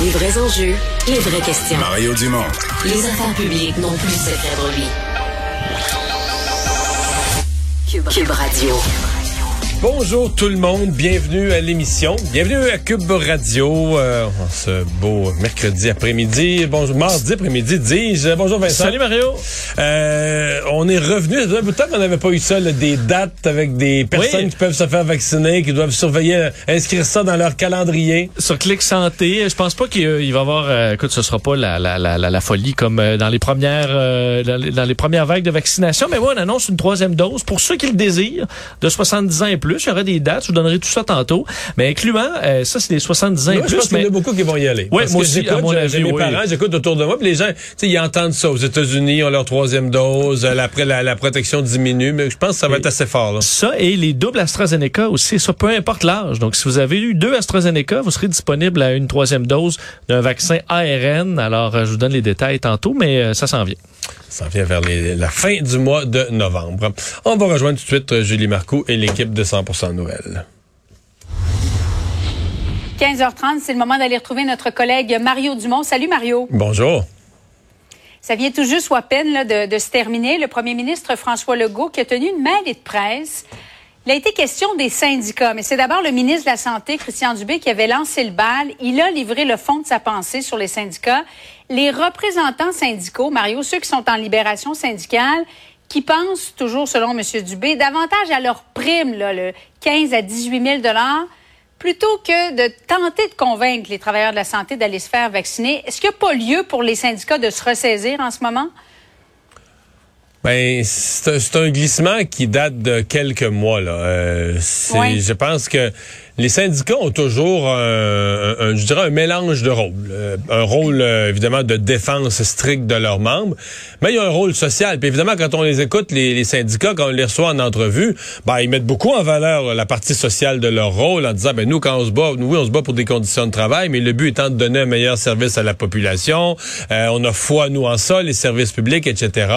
Les vrais enjeux, les vraies questions. Mario Dumont. Les affaires publiques n'ont plus de secret lui. Cube Radio. Bonjour tout le monde, bienvenue à l'émission, bienvenue à Cube Radio, euh, ce beau mercredi après-midi, bonjour, mardi après-midi, dis-je. Bonjour Vincent. Salut Mario. Euh, on est revenu, ça un bout de temps qu'on n'avait pas eu ça, là, des dates avec des personnes Oui. qui peuvent se faire vacciner, qui doivent surveiller, euh, inscrire ça dans leur calendrier. Sur Clic Santé, je pense pas qu'il il va y avoir, euh, écoute, ce sera pas la, la, la, la, la folie comme euh, dans les premières euh, dans, les, dans les premières vagues de vaccination, mais moi on annonce une troisième dose pour ceux qui le désirent, de 70 ans et plus. Il y aura des dates, je vous donnerai tout ça tantôt, mais incluant, euh, ça c'est les 70 ans et Moi, je plus. pense qu'il y en a beaucoup qui vont y aller. Parce moi aussi, j'écoute, à mon avis, mes oui. parents, j'écoute autour de moi, puis les gens, tu sais, ils entendent ça. Aux États-Unis, ils ont leur troisième dose, euh, après la, la protection diminue, mais je pense que ça va Et- être assez fort. Là. Ça et les doubles AstraZeneca aussi, ça peu importe l'âge. Donc, si vous avez eu deux AstraZeneca, vous serez disponible à une troisième dose d'un vaccin ARN. Alors, euh, je vous donne les détails tantôt, mais ça s'en vient. Ça vient vers les- la fin du mois de novembre. On va rejoindre tout de suite euh, Julie Marcoux et l'équipe de 100% Nouvelles. 15h30, c'est le moment d'aller retrouver notre collègue Mario Dumont. Salut Mario. Bonjour. Ça vient tout juste ou à peine là, de, de se terminer. Le premier ministre François Legault qui a tenu une mêlée de presse. Il a été question des syndicats, mais c'est d'abord le ministre de la Santé, Christian Dubé, qui avait lancé le bal. Il a livré le fond de sa pensée sur les syndicats. Les représentants syndicaux, Mario, ceux qui sont en libération syndicale, qui pensent, toujours selon M. Dubé, davantage à leur prime, là, le 15 à 18 000 plutôt que de tenter de convaincre les travailleurs de la santé d'aller se faire vacciner. Est-ce qu'il n'y a pas lieu pour les syndicats de se ressaisir en ce moment? Ben, c'est un, glissement qui date de quelques mois. Là. Euh, Oui. Je pense que les syndicats ont toujours un, un- un- je dirais un mélange de rôles. Euh, un rôle, euh, évidemment, de défense stricte de leurs membres, mais il y a un rôle social. Puis évidemment, quand on les écoute, les, les syndicats, quand on les reçoit en entrevue, ben, ils mettent beaucoup en valeur la partie sociale de leur rôle en disant, ben nous, quand on se bat, nous, oui, on se bat pour des conditions de travail, mais le but étant de donner un meilleur service à la population. Euh, on a foi, nous, en ça, les services publics, etc.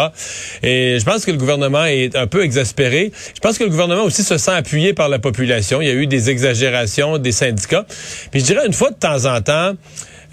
Et je pense que le gouvernement est un peu exaspéré. Je pense que le gouvernement aussi se sent appuyé par la population. Il y a eu des exagérations des syndicats. Puis je dirais une fois de temps en temps,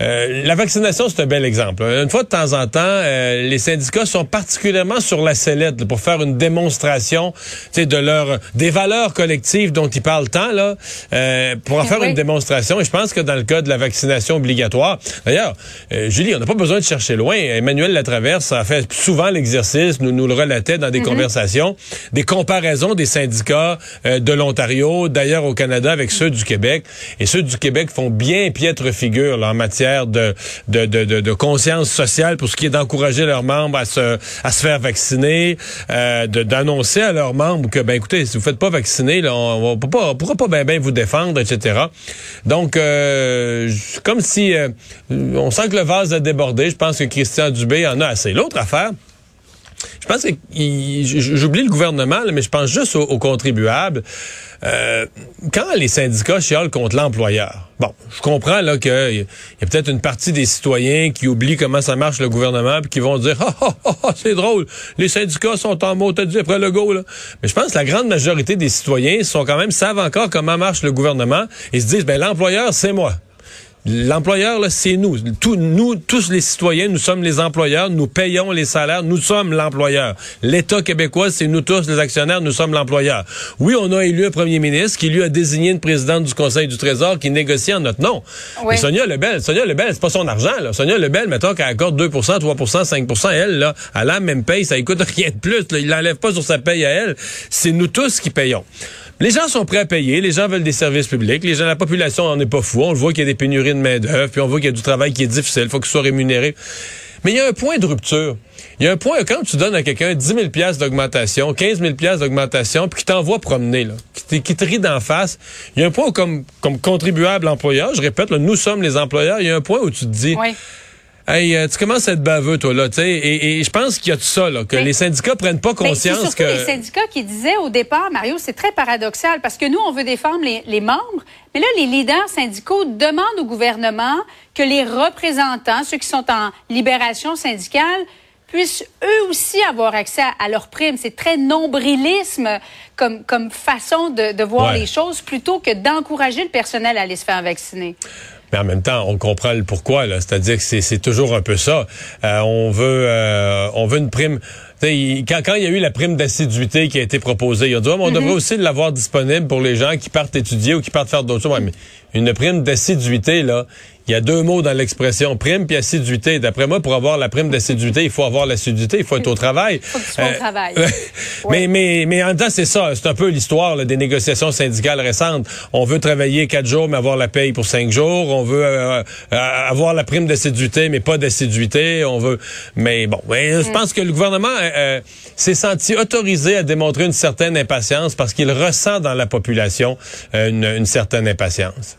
euh, la vaccination, c'est un bel exemple. Une fois de temps en temps, euh, les syndicats sont particulièrement sur la sellette là, pour faire une démonstration de leur des valeurs collectives dont ils parlent tant, là, euh, pour en faire Oui. une démonstration. Et je pense que dans le cas de la vaccination obligatoire, d'ailleurs, euh, Julie, on n'a pas besoin de chercher loin. Emmanuel Latraverse a fait souvent l'exercice, nous nous le relatait dans des conversations, des comparaisons des syndicats euh, de l'Ontario, d'ailleurs au Canada, avec ceux du Québec. Et ceux du Québec font bien piètre figure là, en matière de, conscience sociale pour ce qui est d'encourager leurs membres à se, faire vacciner, euh, d'annoncer à leurs membres que, ben écoutez, si vous faites pas vacciner, on, on pourra pas bien vous défendre, etc. Donc, euh, comme si euh, on sent que le vase a débordé. Je pense que Christian Dubé en a assez. L'autre affaire, je pense que j'oublie le gouvernement, là, mais je pense juste aux, contribuables. Euh, quand les syndicats chialent contre l'employeur, bon, je comprends là qu'il y a peut-être une partie des citoyens qui oublient comment ça marche le gouvernement puis qui vont dire ah, ah, ah, c'est drôle, les syndicats sont en mot dit après le go là. Mais je pense que la grande majorité des citoyens sont quand même savent encore comment marche le gouvernement et se disent ben l'employeur c'est moi. L'employeur, c'est nous. Tous, nous, tous les citoyens, nous sommes les employeurs, nous payons les salaires, nous sommes l'employeur. L'État québécois, c'est nous tous, les actionnaires, nous sommes l'employeur. Oui, on a élu un premier ministre qui lui a désigné une présidente du Conseil du Trésor qui négocie en notre nom. Oui. Mais Sonia Lebel, Sonia Lebel, c'est pas son argent, là. Sonia Lebel, mettons qu'elle accorde 2% 3% 5% elle, là, elle a la même paye, ça coûte rien de plus, là. Il l'enlève pas sur sa paye à elle. C'est nous tous qui payons. Les gens sont prêts à payer, les gens veulent des services publics, les gens, la population en est pas fou. On le voit qu'il y a des pénuries de main-d'œuvre, puis on voit qu'il y a du travail qui est difficile, il faut qu'il soit rémunéré. Mais il y a un point de rupture. Il y a un point, quand tu donnes à quelqu'un 10 000 piastres d'augmentation, 15 000 piastres d'augmentation, puis qu'il t'envoie promener, là, qui, te- qui te rit d'en face, il y a un point où, comme, comme contribuable employeur, je répète, là, nous sommes les employeurs, il y a un point où tu te dis, Oui. Hey, euh, tu commences à être baveux, toi, là, tu sais, et, et je pense qu'il y a de ça, là, que Mais- les syndicats prennent pas conscience surtout que... les syndicats qui disaient au départ, Mario, c'est très paradoxal parce que nous, on veut défendre les, les membres, mais là, les leaders syndicaux demandent au gouvernement que les représentants, ceux qui sont en libération syndicale, puissent eux aussi avoir accès à, à leurs primes. C'est très nombrilisme comme, comme façon de, de voir Ouais. les choses plutôt que d'encourager le personnel à aller se faire vacciner. Mais en même temps, on comprend le pourquoi. là. C'est-à-dire que c'est, c'est toujours un peu ça. Euh, on veut, euh, on veut une prime. Il- Quand, quand il y a eu la prime d'assiduité qui a été proposée, il a dit, mais on devrait aussi l'avoir disponible pour les gens qui partent étudier ou qui partent faire d'autres choses. Ouais, mais une prime d'assiduité, là, il y a deux mots dans l'expression prime puis assiduité. D'après moi, pour avoir la prime d'assiduité, il faut avoir l'assiduité, il faut être au travail. Faut que tu sois au travail. mais, mais, mais en même temps, c'est ça. C'est un peu l'histoire des négociations syndicales récentes. On veut travailler quatre jours, mais avoir la paye pour cinq jours. On veut euh, euh, avoir la prime d'assiduité, mais pas d'assiduité. On veut. Mais bon, mais je pense que le gouvernement euh, euh, s'est senti autorisé à démontrer une certaine impatience parce qu'il ressent dans la population euh, une, une certaine impatience.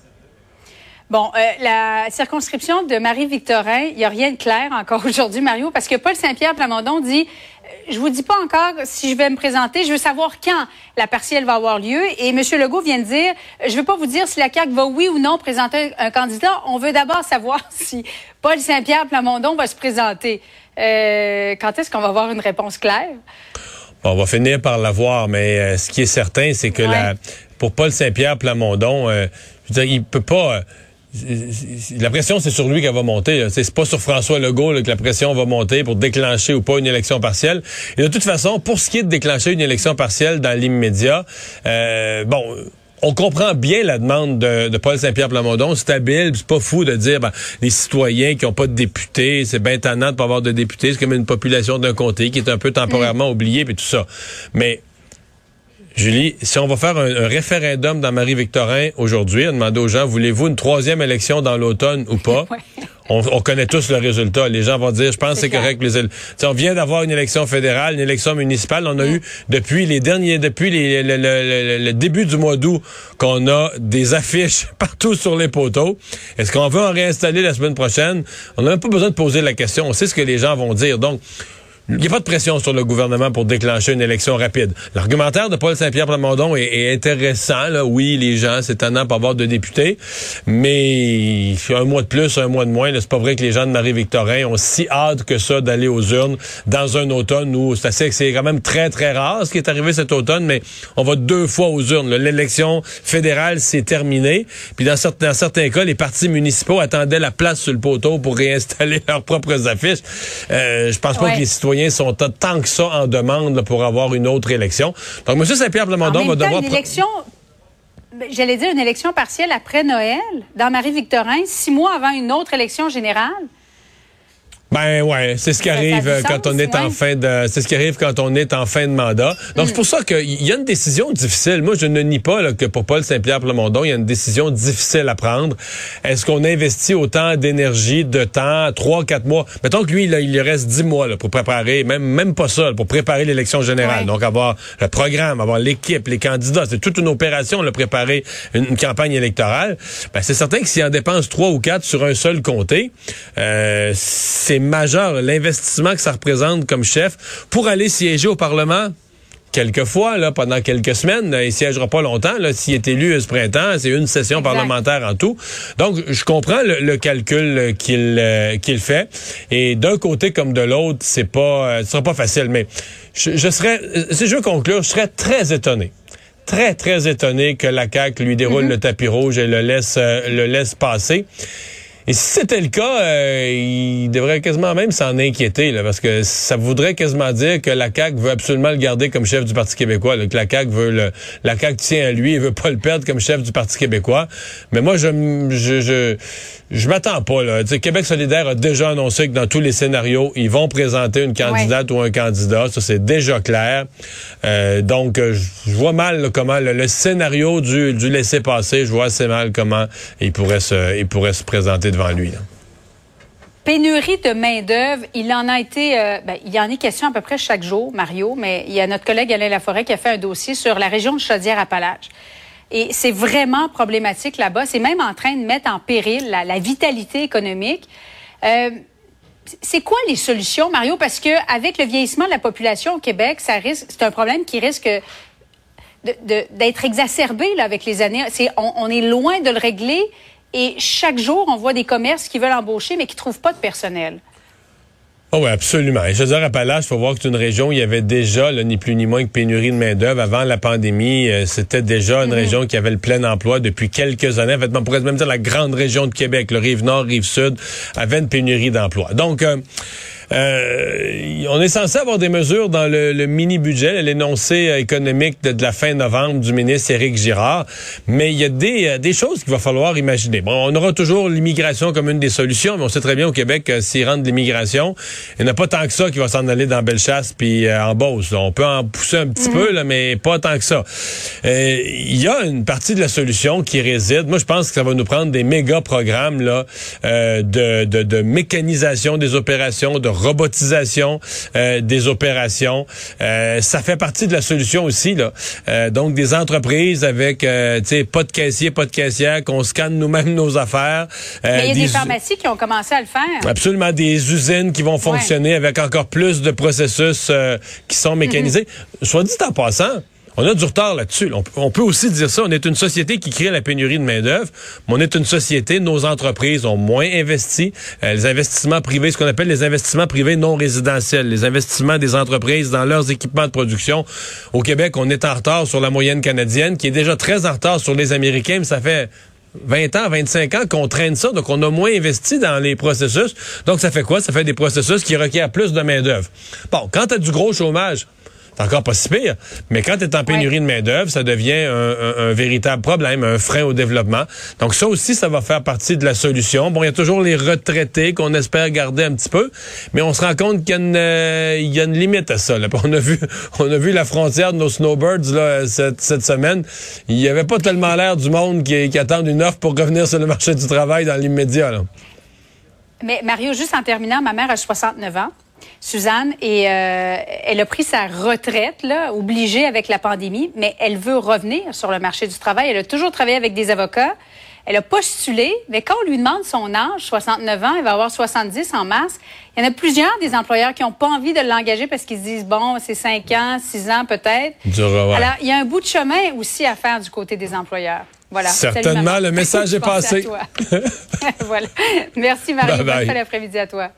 Bon, euh, la circonscription de Marie-Victorin, il n'y a rien de clair encore aujourd'hui, Mario, parce que Paul Saint-Pierre Plamondon dit euh, je vous dis pas encore si je vais me présenter, je veux savoir quand la partielle va avoir lieu. Et M. Legault vient de dire, je veux pas vous dire si la CAQ va oui ou non présenter un candidat. On veut d'abord savoir si Paul Saint-Pierre Plamondon va se présenter. Euh, quand est-ce qu'on va avoir une réponse claire? On va finir par l'avoir, mais euh, ce qui est certain, c'est que Ouais. la, pour Paul Saint-Pierre Plamondon, euh, je veux dire, il peut pas. La pression, c'est sur lui qu'elle va monter. C'est pas sur François Legault là, que la pression va monter pour déclencher ou pas une élection partielle. Et de toute façon, pour ce qui est de déclencher une élection partielle dans l'immédiat, euh, bon. On comprend bien la demande de, Paul Saint-Pierre Plamondon. C'est habile, c'est pas fou de dire ben, les citoyens qui ont pas de députés, c'est bien tannant de pas avoir de députés, c'est comme une population d'un comté qui est un peu temporairement oubliée, puis tout ça. Mais Julie, si on va faire un, un référendum dans Marie-Victorin aujourd'hui, on demande aux gens, voulez-vous une troisième élection dans l'automne ou pas? Ouais. On, on connaît tous le résultat. Les gens vont dire, je pense que C'est correct. Les, éle- Tu sais, on vient d'avoir une élection fédérale, une élection municipale. On a Mm. eu depuis les derniers, depuis les- le, le- le- le début du mois d'août, qu'on a des affiches partout sur les poteaux. Est-ce qu'on veut en réinstaller la semaine prochaine? On n'a même pas besoin de poser la question. On sait ce que les gens vont dire. Donc il n'y a pas de pression sur le gouvernement pour déclencher une élection rapide. L'argumentaire de Paul Saint-Pierre Plamondon est, est intéressant. Là. Oui, les gens, c'est étonnant pour avoir de députés, mais un mois de plus, un mois de moins, c'est pas vrai que les gens de Marie-Victorin ont si hâte que ça d'aller aux urnes dans un automne où c'est assez, c'est quand même très, très rare ce qui est arrivé cet automne, mais on va deux fois aux urnes. L'élection fédérale, c'est terminé. Puis dans certains, dans certains cas, les partis municipaux attendaient la place sur le poteau pour réinstaller leurs propres affiches. Euh, je pense pas Ouais. que les citoyens sont tant que ça en demande là, pour avoir une autre élection. Donc, M. Saint-Pierre Plamondon va devoir... une élection, ben, j'allais dire une élection partielle après Noël, dans Marie-Victorin, six mois avant une autre élection générale. Ben ouais, c'est ce qui arrive euh, quand on est en fin de c'est ce qui arrive quand on est en fin de mandat. Donc c'est pour ça qu'il y a une décision difficile. Moi je ne nie pas là, que pour Paul Saint-Pierre Plamondon, il y a une décision difficile à prendre. Est-ce qu'on investit autant d'énergie, de temps, trois quatre mois? Mettons que lui là, il lui reste dix mois là, pour préparer même même pas ça, pour préparer l'élection générale. Ouais. Donc avoir le programme, avoir l'équipe, les candidats, c'est toute une opération de préparer une, une campagne électorale. Ben c'est certain que s'il en dépense trois ou quatre sur un seul comté, euh, c'est majeur l'investissement que ça représente comme chef pour aller siéger au Parlement. Quelquefois, là, pendant quelques semaines, là, il siégera pas longtemps. S'il est élu euh, ce printemps, c'est une session Exact. parlementaire en tout. Donc, je comprends le, le calcul euh, qu'il euh, qu'il fait. Et d'un côté comme de l'autre, c'est pas, euh, ce sera pas facile. Mais je, je serais, si je veux conclure, je serais très étonné très, très étonné que la CAQ lui déroule le tapis rouge et le laisse, euh, le laisse passer. Et si c'était le cas, euh, il devrait quasiment même s'en inquiéter, là, parce que ça voudrait quasiment dire que la CAQ veut absolument le garder comme chef du Parti québécois, là, que la CAQ veut le, la CAQ tient à lui et veut pas le perdre comme chef du Parti québécois. Mais moi, je, je, je, je m'attends pas, là. Québec solidaire a déjà annoncé que dans tous les scénarios, ils vont présenter une candidate ou un candidat. Ça, c'est déjà clair. Euh, donc, euh, je vois mal là, comment le, le scénario du, du laisser-passer, je vois assez mal comment il pourrait se, il pourrait se présenter devant lui. là. Pénurie de main-d'œuvre, il en a été, euh, ben, il y en est question à peu près chaque jour, Mario, mais il y a notre collègue Alain Laforêt qui a fait un dossier sur la région de Chaudière-Appalaches. Et c'est vraiment problématique là-bas. C'est même en train de mettre en péril la, vitalité économique. Euh, c'est quoi les solutions, Mario? Parce que avec le vieillissement de la population au Québec, ça risque, c'est un problème qui risque d'être exacerbé avec les années. C'est, on, on est loin de le régler et chaque jour, on voit des commerces qui veulent embaucher mais qui trouvent pas de personnel. Oh oui, absolument. Et je veux dire, Appalaches, il faut voir que c'est une région où il y avait déjà, là, ni plus ni moins que pénurie de main-d'œuvre. Avant la pandémie, euh, c'était déjà une région qui avait le plein emploi depuis quelques années. En fait, on pourrait même dire la grande région de Québec, le Rive-Nord, Rive-Sud, avait une pénurie d'emploi. Donc, euh, euh, on est censé avoir des mesures dans le, le mini-budget, l'énoncé économique de, de la fin novembre du ministre Éric Girard, mais il y a des, euh, des choses qu'il va falloir imaginer. Bon, on aura toujours l'immigration comme une des solutions, mais on sait très bien au Québec, s'il rentre de l'immigration, il n'y en a pas tant que ça qui va s'en aller dans Bellechasse puis euh, en Beauce. On peut en pousser un petit peu, là, mais pas tant que ça. Euh, Il y a une partie de la solution qui réside. Moi, je pense que ça va nous prendre des méga programmes là, euh, de, de, de mécanisation des opérations, de robotisation euh, des opérations. Euh, ça fait partie de la solution aussi. Là. Euh, donc, des entreprises avec tu sais, pas de caissier, pas de caissière, qu'on scanne nous-mêmes nos affaires. Mais il y a des pharmacies qui ont commencé à le faire. Absolument, des usines qui vont fonctionner avec encore plus de processus qui sont mécanisés. Soit dit en passant, on a du retard là-dessus. On, peut- aussi dire ça. On est une société qui crée la pénurie de main-d'œuvre, on est une société, nos entreprises ont moins investi. Euh, les investissements privés, ce qu'on appelle les investissements privés non résidentiels, les investissements des entreprises dans leurs équipements de production. Au Québec, on est en retard sur la moyenne canadienne, qui est déjà très en retard sur les Américains, mais ça fait 20 ans, 25 ans qu'on traîne ça, donc on a moins investi dans les processus. Donc ça fait quoi? Ça fait des processus qui requièrent plus de main-d'œuvre. Bon, quand tu as du gros chômage, c'est encore pas si pire, mais quand tu es en pénurie de main-d'œuvre, ça devient un, un- un véritable problème, un frein au développement. Donc ça aussi, ça va faire partie de la solution. Bon, il y a toujours les retraités qu'on espère garder un petit peu, mais on se rend compte qu'il y a une, euh, y a une limite à ça. là. On a vu, on a vu la frontière de nos snowbirds là, cette, cette semaine. Il y avait pas tellement l'air du monde qui, qui attendent une offre pour revenir sur le marché du travail dans l'immédiat. Mais Mario, juste en terminant, ma mère a 69 ans. Suzanne, et euh, elle a pris sa retraite, là, obligée avec la pandémie, mais elle veut revenir sur le marché du travail. Elle a toujours travaillé avec des avocats. Elle a postulé, mais quand on lui demande son âge, 69 ans, elle va avoir 70 en mars, il y en a plusieurs des employeurs qui n'ont pas envie de l'engager parce qu'ils se disent, bon, c'est 5 ans, 6 ans peut-être. Alors, il y a un bout de chemin aussi à faire du côté des employeurs. Voilà. Certainement, le message est passé. voilà. Merci, Marie. Bye fin d'après-midi à toi.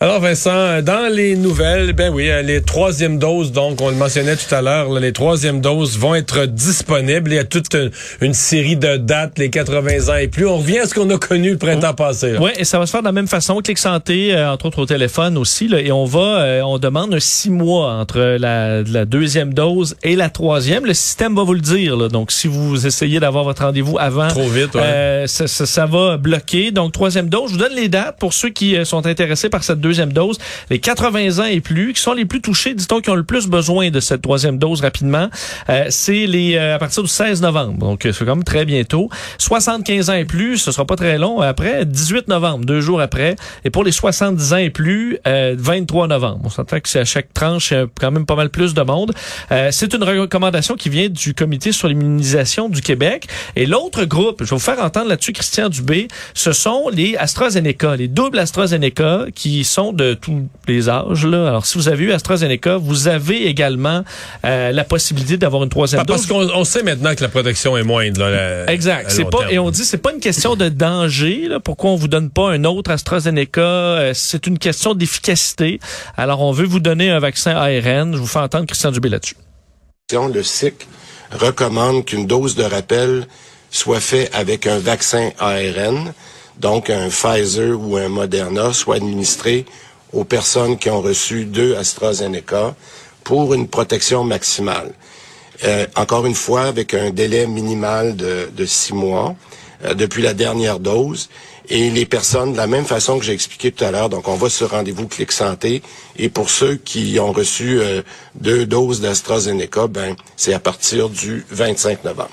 Alors Vincent, dans les nouvelles, ben oui, euh, les troisièmes doses, donc on le mentionnait tout à l'heure, les troisièmes doses vont être disponibles. Il y a toute une, série de dates, les 80 ans et plus. On revient à ce qu'on a connu le printemps passé. là. Oui, et ça va se faire de la même façon. Clic Santé, euh, entre autres au téléphone aussi. là, et on va, euh, on demande un six mois entre la, la deuxième dose et la troisième. Le système va vous le dire. là. donc, si vous essayez d'avoir votre rendez-vous avant, Trop vite, ouais. euh, ça, ça- ça va bloquer. Donc, troisième dose. Je vous donne les dates pour ceux qui sont intéressés par cette deuxième dose. Les 80 ans et plus, qui sont les plus touchés, dit-on, qui ont le plus besoin de cette troisième dose rapidement. Euh, c'est les euh, à partir du 16 novembre. Donc, euh, c'est même très bientôt. 75 ans et plus, ce sera pas très long. Après, 18 novembre, deux jours après. Et pour les 70 ans et plus, euh, 23 novembre. On s'entend que c'est à chaque tranche, il y a quand même pas mal plus de monde. Euh, c'est une recommandation qui vient du Comité sur l'immunisation du Québec. Et l'autre groupe, je vais vous faire entendre là-dessus Christian Dubé, ce sont les AstraZeneca, les doubles AstraZeneca qui sont de tous les âges. Là. Alors, si vous avez eu AstraZeneca, vous avez également euh, la possibilité d'avoir une troisième Pa- Parce dose. qu'on on sait maintenant que la protection est moindre. Là, la- Exact. à C'est long pas terme. et on dit c'est pas une question de danger. Là, pourquoi on vous donne pas un autre AstraZeneca? Euh, C'est une question d'efficacité. Alors on veut vous donner un vaccin ARN. Je vous fais entendre Christian Dubé là-dessus. Le SIC recommande qu'une dose de rappel soit fait avec un vaccin ARN, donc un Pfizer ou un Moderna, soit administré aux personnes qui ont reçu deux AstraZeneca pour une protection maximale. Euh, encore une fois, avec un délai minimal de, six mois euh, depuis la dernière dose. Et les personnes, de la même façon que j'ai expliqué tout à l'heure, donc on va sur rendez-vous Clic Santé. Et pour ceux qui ont reçu euh, deux doses d'AstraZeneca, ben c'est à partir du 25 novembre.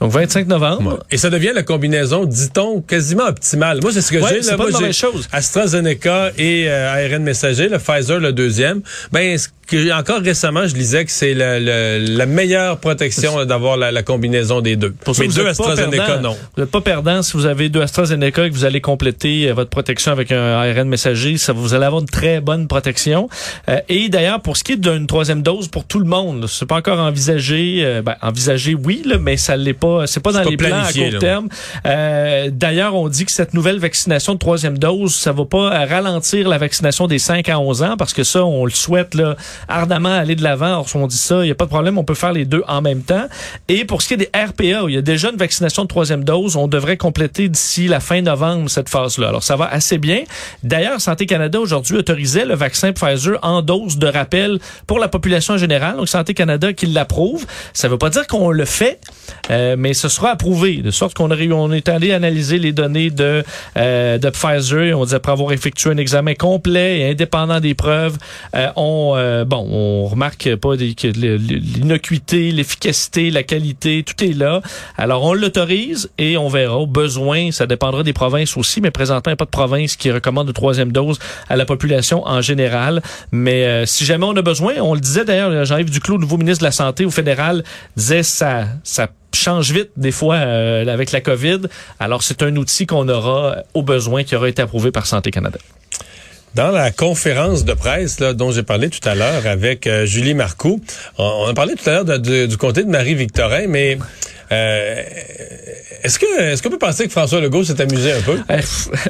Donc 25 novembre. Et ça devient la combinaison, dit-on, quasiment optimale. Moi, c'est ce que Ouais, j'ai. c'est pas Moi, une j'ai mauvaise chose. AstraZeneca et euh, ARN messager, le Pfizer le deuxième. Ben, que, encore récemment, je lisais que c'est le- le- la meilleure protection d'avoir la, la combinaison des deux. Pour ça, Mais vous deux AstraZeneca, perdant. non. Vous n'êtes pas perdant si vous avez deux AstraZeneca et que vous allez compléter euh, votre protection avec un ARN messager. Ça, vous allez avoir une très bonne protection. Euh, et d'ailleurs, pour ce qui est d'une troisième dose pour tout le monde, c'est pas encore envisagé. euh, ben, envisagé, oui, là, mais ça l'est pas. C'est pas dans pas les plans à court là. terme. Euh, d'ailleurs, on dit que cette nouvelle vaccination de troisième dose, ça va pas ralentir la vaccination des 5 à 11 ans parce que ça, on le souhaite là, ardemment aller de l'avant. On dit ça, il n'y a pas de problème, on peut faire les deux en même temps. Et pour ce qui est des RPA, il y a déjà une vaccination de troisième dose, on devrait compléter d'ici la fin novembre cette phase-là. Alors, ça va assez bien. D'ailleurs, Santé Canada aujourd'hui autorisait le vaccin Pfizer en dose de rappel pour la population générale. Donc, Santé Canada qui l'approuve. Ça veut pas dire qu'on le fait, euh, mais ce sera approuvé. De sorte qu'on on est allé analyser les données de, euh, de Pfizer. On dit après avoir effectué un examen complet et indépendant des preuves, euh, on, euh, bon, on remarque pas l'innocuité, l'efficacité, la qualité, tout est là. Alors, on l'autorise et on verra. Au besoin, ça dépendra des provinces aussi, mais présentement, il n'y a pas de province qui recommande de troisième dose à la population en général. Mais euh, si jamais on a besoin, on le disait d'ailleurs, Jean-Yves Duclos, nouveau ministre de la Santé au fédéral, disait ça, ça change vite des fois euh, avec la COVID. Alors, c'est un outil qu'on aura au besoin qui aura été approuvé par Santé Canada. Dans la conférence de presse là, dont j'ai parlé tout à l'heure avec euh, Julie Marcoux, on, on a parlé tout à l'heure du comté de Marie-Victorin, mais euh, est-ce que est-ce qu'on peut penser que François Legault s'est amusé un peu? Euh,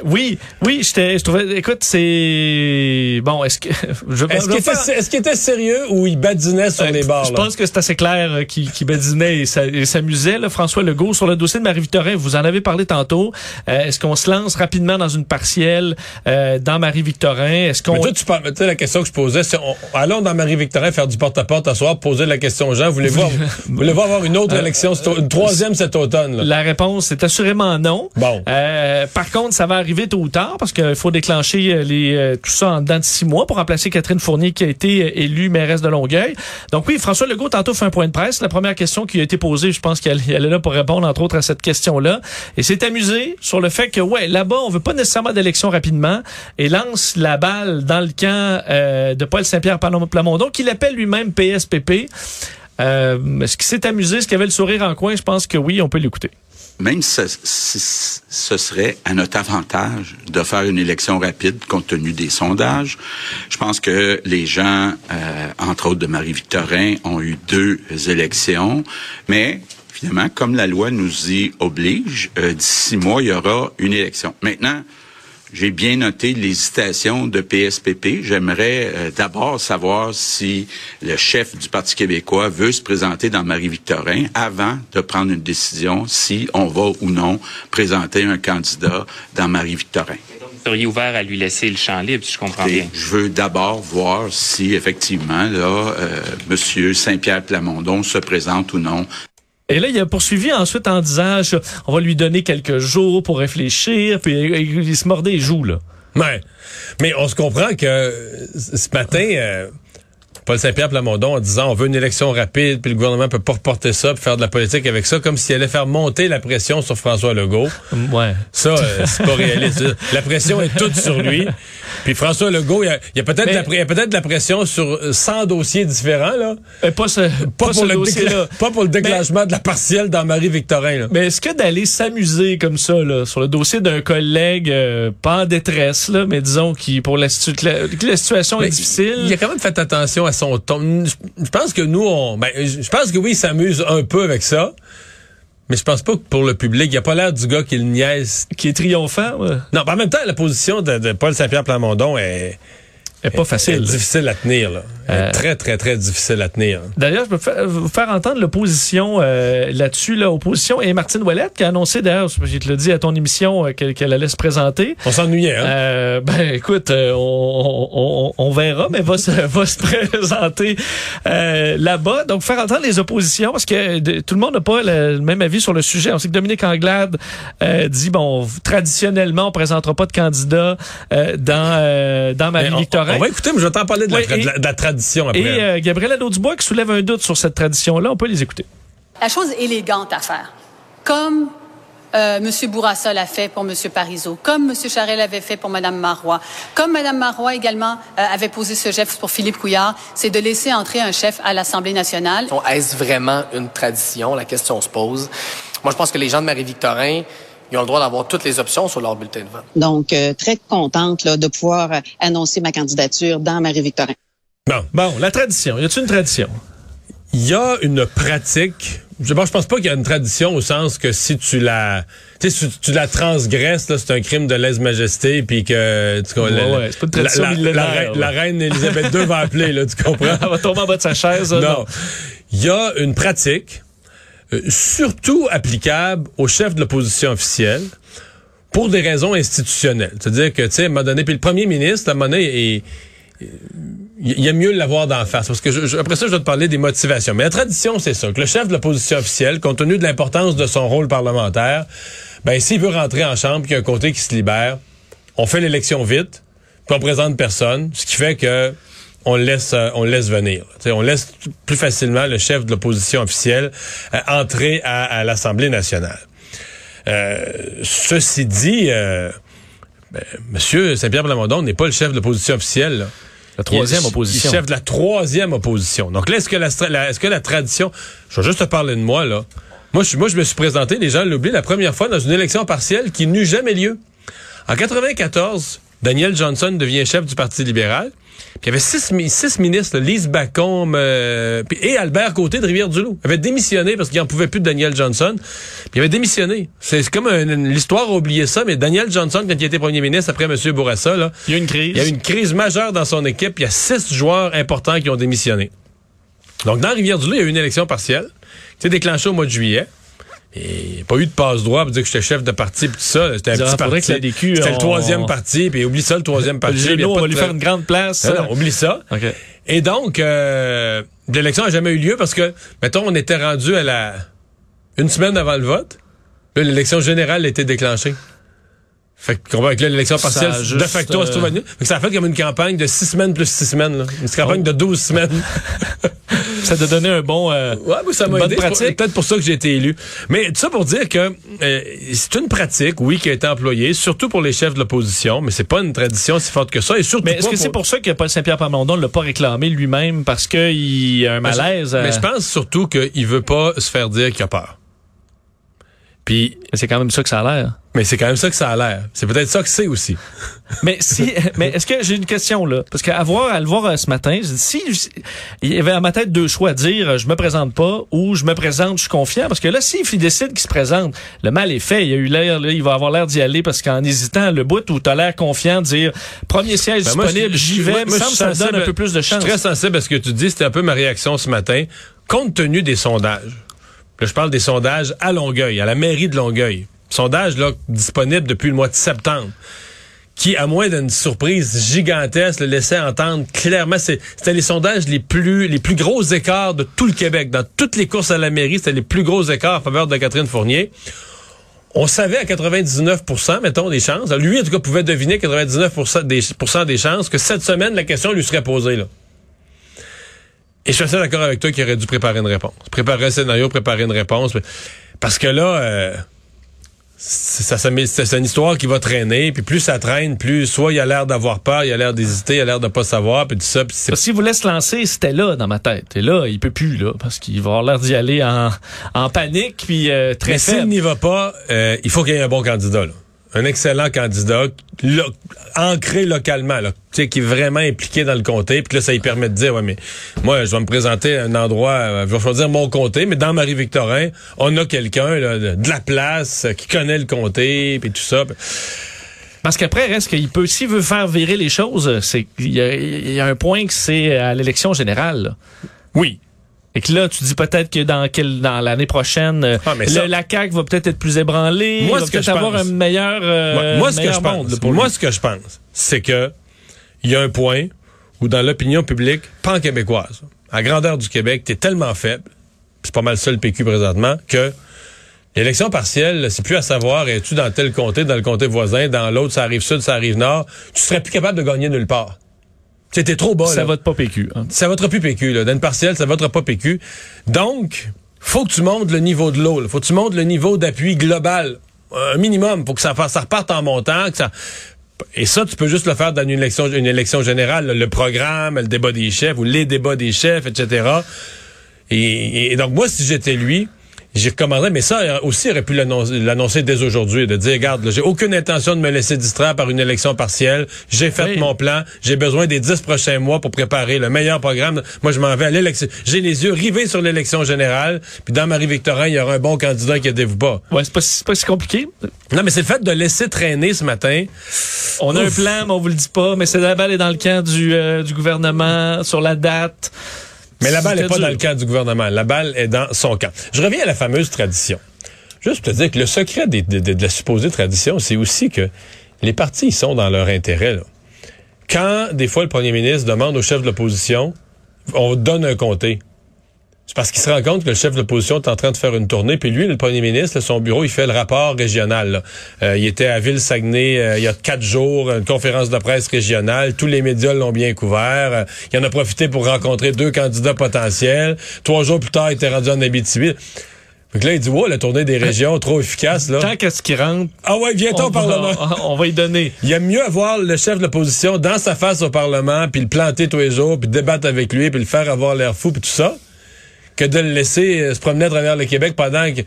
oui, oui, j'étais, je trouvais, écoute, c'est bon. Est-ce que je, Est-ce qu'il était, est-ce qu'il était sérieux ou il badinait sur Euh, les bords? Je pense que c'est assez clair euh, qu'il qui badinait et s'a- et s'amusait. là, François Legault, sur le dossier de Marie-Victorin, vous en avez parlé tantôt. Est-ce qu'on se lance rapidement dans une partielle euh, dans Marie-Victorin? Est-ce qu'on... Mais toi, tu parles, la question que je posais, c'est on- allons dans Marie-Victorin faire du porte-à-porte à soir, poser la question aux gens. Voulez-vous voulez avoir une autre élection, une troisième cet automne? Là? La réponse est assurément non. Bon. Euh, par contre, ça va arriver tôt ou tard parce qu'il faut déclencher euh, les, euh, tout ça en dedans de six mois pour remplacer Catherine Fournier qui a été euh, élue mairesse de Longueuil. Donc oui, François Legault tantôt fait un point de presse. La première question qui a été posée, je pense qu'elle elle est là pour répondre entre autres à cette question-là. Et s'est amusé sur le fait que ouais, là-bas, on veut pas nécessairement d'élection rapidement et lance la balle dans le camp euh, de Paul Saint-Pierre Plamondon qu'il appelle lui-même PSPP. Euh, Est-ce qu'il s'est amusé? Est-ce qu'il avait le sourire en coin? Je pense que oui, on peut l'écouter. Même ce, si ce serait à notre avantage de faire une élection rapide compte tenu des sondages, je pense que les gens, euh, entre autres de Marie-Victorin, ont eu deux élections, mais finalement, comme la loi nous y oblige, euh, d'ici six mois, il y aura une élection. Maintenant, j'ai bien noté l'hésitation de PSPP. J'aimerais euh, d'abord savoir si le chef du Parti québécois veut se présenter dans Marie-Victorin avant de prendre une décision si on va ou non présenter un candidat dans Marie-Victorin. Vous seriez ouvert à lui laisser le champ libre, si je comprends Et bien. je veux d'abord voir si effectivement là, euh, Monsieur Saint-Pierre Plamondon se présente ou non Et là, il a poursuivi ensuite en disant, on va lui donner quelques jours pour réfléchir, puis il, il se mordait les joues, là. Ouais. Mais on se comprend que euh, ce matin, euh, Paul Saint-Pierre Plamondon en disant on veut une élection rapide, puis le gouvernement peut pas reporter ça, puis faire de la politique avec ça, comme s'il allait faire monter la pression sur François Legault. Ouais. Ça, euh, c'est pas réaliste. La pression est toute sur lui. Puis François Legault, il y a, peut-être de la de la pression sur 100 dossiers différents, là. Euh, pas ce, Pas, pas pour, ce le pas pour le déclenchement de la partielle dans Marie-Victorin. Mais est-ce que d'aller s'amuser comme ça là, sur le dossier d'un collègue euh, pas en détresse là, mais disons qui pour la, situ- la, que la situation est difficile? Il a quand même fait attention à son ton. Je pense que nous, on, ben, je pense que oui, il s'amuse un peu avec ça. Mais je pense pas que pour le public, il a pas l'air du gars qui le niaise. qui est triomphant. ouais. Non, ben, en même temps, la position de, de Paul Saint-Pierre Plamondon est, est pas facile. est difficile à tenir, là. Euh, très, très, très difficile à tenir. D'ailleurs, je peux fa- vous faire entendre l'opposition euh, là-dessus, l'opposition et Martine Ouellette qui a annoncé d'ailleurs, je te le dit à ton émission, euh, qu'elle allait se présenter. On s'ennuyait, hein? Euh, ben écoute, euh, on, on, on verra, mais va se, va se présenter euh, là-bas. Donc faire entendre les oppositions, parce que de- tout le monde n'a pas le, le même avis sur le sujet. On sait que Dominique Anglade euh, dit bon, traditionnellement, on présentera pas de candidat euh, dans euh, dans on, On va écouter, mais je vais t'en parler de la, Oui, tra- et- de la- de la tradition après. Et euh, Gabriel Nadeau-Dubois qui soulève un doute sur cette tradition-là. On peut les écouter. La chose élégante à faire, comme euh, M. Bourassa l'a fait pour M. Parizeau, comme M. Charel l'avait fait pour Mme Marois, comme Mme Marois également euh, avait posé ce geste pour Philippe Couillard, c'est de laisser entrer un chef à l'Assemblée nationale. Est-ce vraiment une tradition? La question se pose. Moi, je pense que les gens de Marie-Victorin, ils ont le droit d'avoir toutes les options sur leur bulletin de vote. Donc, euh, très contente là, de pouvoir euh, annoncer ma candidature dans Marie-Victorin. Bon. Bon, la tradition. Y a-t-il une tradition? Il y a une pratique? Je, bon, je pense pas qu'il y a une tradition au sens que si tu la, tu sais, si tu la transgresses, là, c'est un crime de lèse-majesté, puis que tu comprends, Ouais, la- ouais, c'est pas une tradition la, la- millénaire, la reine- là. la reine Élisabeth II va appeler, là, tu comprends? Elle va tomber en bas de sa chaise. là, Non. Il y a une pratique, euh, surtout applicable au chef de l'opposition officielle, pour des raisons institutionnelles. C'est-à-dire que, tu sais, à un donné, puis le premier ministre, à un moment donné, il y a mieux l'avoir d'en face. Parce que je- après ça, je vais te parler des motivations. Mais la tradition, c'est ça, que le chef de l'opposition officielle, compte tenu de l'importance de son rôle parlementaire, ben s'il veut rentrer en chambre, qu'il y a un côté qui se libère, on fait l'élection vite, puis on présente personne, ce qui fait que on laisse, euh, on laisse venir. On laisse plus facilement le chef de l'opposition officielle euh, entrer à, à l'Assemblée nationale. Euh, ceci dit, euh, ben, Monsieur Saint-Pierre Plamondon n'est pas le chef de l'opposition officielle. là. La troisième Il est- opposition. Il est chef de la troisième opposition. Donc là, est-ce que la, stra- la- est-ce que la tradition... Je vais juste te parler de moi, là. Moi, je, moi, je me suis présenté, les gens l'oublient, la première fois dans une élection partielle qui n'eut jamais lieu. En 94, Daniel Johnson devient chef du Parti libéral. Puis il y avait six, mi- six ministres, Lise Bacombe euh, et Albert Côté de Rivière-du-Loup. avaient démissionné parce qu'ils n'en pouvaient plus de Daniel Johnson. Puis il avait démissionné. C'est comme l'histoire a oublié ça, mais Daniel Johnson, quand il était premier ministre après M. Bourassa, là, Il y a une crise. il y a eu une crise majeure dans son équipe. Il y a six joueurs importants qui ont démissionné. Donc, dans Rivière-du-Loup, il y a eu une élection partielle qui s'est déclenchée au mois de juillet. Et il n'y a pas eu de passe-droit pour dire que j'étais chef de parti et tout ça. C'était un petit parti. C'était on- le troisième parti, puis oublie ça, le troisième parti. Géno, on va lui faire une grande place. Non, non, oublie ça. Et donc, euh, l'élection n'a jamais eu lieu parce que, mettons, on était rendu à la une semaine avant le vote. Là, l'élection générale a été déclenchée. Fait que, l'élection partielle, de facto, on se trouve à euh, nu. Fait que ça a fait comme une campagne de six semaines plus six semaines. Là. Une campagne Oh. de 12 semaines. Ça t'a donné un bon. euh, Ouais, mais ça m'a aidé. C'est peut-être pour ça que j'ai été élu. Mais tout ça pour dire que euh, c'est une pratique, oui, qui a été employée, surtout pour les chefs de l'opposition, mais c'est pas une tradition si forte que ça. Et surtout Mais est-ce que c'est pour ça que Paul Saint-Pierre Plamondon ne l'a pas réclamé lui-même parce qu'il a un Mais je- malaise? Mais euh, je pense surtout qu'il veut pas se faire dire qu'il a peur. Puis, C'est quand même ça que ça a l'air. mais c'est quand même ça que ça a l'air. C'est peut-être ça que c'est aussi. Mais si, mais est-ce que j'ai une question là Parce qu'à voir, à le voir euh, ce matin, si il y avait à ma tête deux choix, dire euh, je me présente pas ou je me présente, je suis confiant. Parce que là, s'il décide qu'il se présente, le mal est fait. Il a eu l'air, là, il va avoir l'air d'y aller parce qu'en hésitant, le bout où t'as l'air confiant, de dire premier siège Ben, disponible, j'y vais, moi, semble ça me donne un peu plus de Je suis chance. très sensible à ce que tu dis. C'était un peu ma réaction ce matin. Compte tenu des sondages. Je parle des sondages à Longueuil, à la mairie de Longueuil. Sondage là disponible depuis le mois de septembre qui, à moins d'une surprise gigantesque, le laissait entendre clairement. C'était les sondages les plus les plus gros écarts de tout le Québec. Dans toutes les courses à la mairie, c'était les plus gros écarts en faveur de Catherine Fournier. On savait à 99% mettons, des chances. Lui, en tout cas, pouvait deviner 99 des, des chances que cette semaine, la question lui serait posée. Et je suis assez d'accord avec toi qu'il aurait dû préparer une réponse. Préparer un scénario, préparer une réponse. Parce que là, euh, c'est ça, ça c'est une histoire qui va traîner. Puis plus ça traîne, plus soit il a l'air d'avoir peur, il a l'air d'hésiter, il a l'air de pas savoir, puis tout ça. Puis c'est S'il voulait se lancer, c'était là dans ma tête. Et là, il peut plus là parce qu'il va avoir l'air d'y aller en, en panique puis euh, très Mais s'il n'y va pas, euh, il faut qu'il y ait un bon candidat. Là. Un excellent candidat, lo- ancré localement, là, tu sais, qui est vraiment impliqué dans le comté. Puis là, ça lui permet de dire, ouais, mais moi, je vais me présenter à un endroit, euh, je vais choisir mon comté, mais dans Marie-Victorin, on a quelqu'un là, de, de la place euh, qui connaît le comté, puis tout ça. Parce qu'après, reste qu'il peut, s'il veut faire virer les choses, c'est il y, a- il y a un point que c'est à l'élection générale. là. Oui. Et que là, tu dis peut-être que dans quel, dans l'année prochaine, euh, Ah, le- la CAQ va peut-être être plus ébranlée. Moi, va ce que je avoir pense- un meilleur, euh, moi, moi, ce que je monde, pense, là, moi, lui. ce que je pense, c'est que il y a un point où dans l'opinion publique pan-québécoise, à grandeur du Québec, t'es tellement faible, c'est pas mal ça le PQ présentement, que l'élection partielle, c'est plus à savoir, es-tu dans tel comté, dans le comté voisin, dans l'autre, ça arrive sud, ça arrive nord, tu serais plus capable de gagner nulle part. C'était trop bas. Ça là. vote pas PQ. hein. Ça votera plus PQ. Là. Dans une partielle, ça votera pas PQ. Donc, faut que tu montes le niveau de l'eau. Faut que tu montes le niveau d'appui global. Un minimum. Faut que ça, fasse- ça reparte en montant. Que ça... Et ça, tu peux juste le faire dans une élection, une élection générale. là. Le programme, le débat des chefs ou les débats des chefs, etc. Et, et donc, moi, si j'étais lui, j'y recommanderais, mais ça euh, aussi, il aurait pu l'annoncer dès aujourd'hui, de dire, regarde, j'ai aucune intention de me laisser distraire par une élection partielle. J'ai fait Oui. mon plan. J'ai besoin des dix prochains mois pour préparer le meilleur programme. Moi, je m'en vais à l'élection. J'ai les yeux rivés sur l'élection générale. Puis dans Marie-Victorin, il y aura un bon candidat, inquiétez-vous pas. Ouais, c'est pas, pas si compliqué. Non, mais c'est le fait de laisser traîner ce matin. On a un plan, mais on vous le dit pas. Mais c'est la balle est dans le camp du, euh, du gouvernement sur la date. Mais la balle n'est pas dur. dans le camp du gouvernement. La balle est dans son camp. Je reviens à la fameuse tradition. Juste pour te dire que le secret des- de, de- de la supposée tradition, c'est aussi que les partis, ils sont dans leur intérêt. là. Quand, des fois, le premier ministre demande au chef de l'opposition, on donne un comté. C'est parce qu'il se rend compte que le chef de l'opposition est en train de faire une tournée, puis lui, le premier ministre, son bureau, il fait le rapport régional. Euh, il était à Ville-Saguenay euh, il y a quatre jours, une conférence de presse régionale, tous les médias l'ont bien couvert. Euh, il en a profité pour rencontrer deux candidats potentiels. Trois jours plus tard, il était rendu en Abitibi. Fait que là, il dit, ouais, la tournée des régions, trop efficace, là. Tant qu'est-ce qui rentre, Ah ouais, viens-t'en au on, Parlement. on va y donner. Il aime mieux avoir le chef de l'opposition dans sa face au Parlement, puis le planter tous les jours, puis débattre avec lui, puis le faire avoir l'air fou, puis tout ça, que de le laisser euh, se promener à travers le Québec pendant que...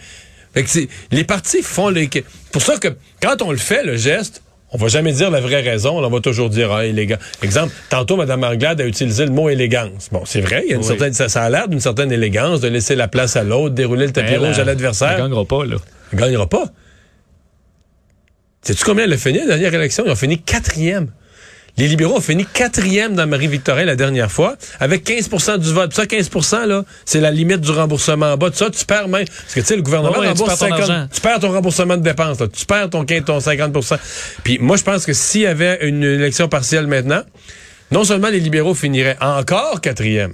Fait que les partis font les... Pour ça que quand on le fait, le geste, on va jamais dire la vraie raison, on va toujours dire ah, élégant. Exemple, tantôt Mme Anglade a utilisé le mot élégance. Bon, c'est vrai, il y a une Oui. certaine, ça, ça a l'air d'une certaine élégance de laisser la place à l'autre, dérouler le tapis Elle, rouge à elle- l'adversaire. Elle gagnera pas, là. Il gagnera pas. Sais-tu combien elle a fini la dernière élection? Ils ont fini quatrième. Les libéraux ont fini quatrième dans Marie-Victorin la dernière fois, avec 15% du vote. Puis ça, 15 là, c'est la limite du remboursement en bas. Tout ça, tu perds même. Parce que, tu sais, le gouvernement Ouais, ouais, tu rembourse perds ton 50 argent. Tu perds ton remboursement de dépenses. là. Tu perds ton, 15, ton 50% Puis moi, je pense que s'il y avait une élection partielle maintenant, non seulement les libéraux finiraient encore quatrième,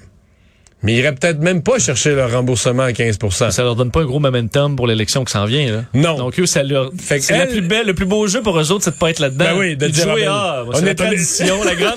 mais ils iraient peut-être même pas chercher leur remboursement à 15% Ça leur donne pas un gros momentum pour l'élection qui s'en vient, là. Non. Donc, eux, ça leur, c'est la elle- plus belle, le plus beau jeu pour eux autres, c'est de pas être là-dedans. Ben oui, de dire, jouer, ah, ben, on la est tradition, la grande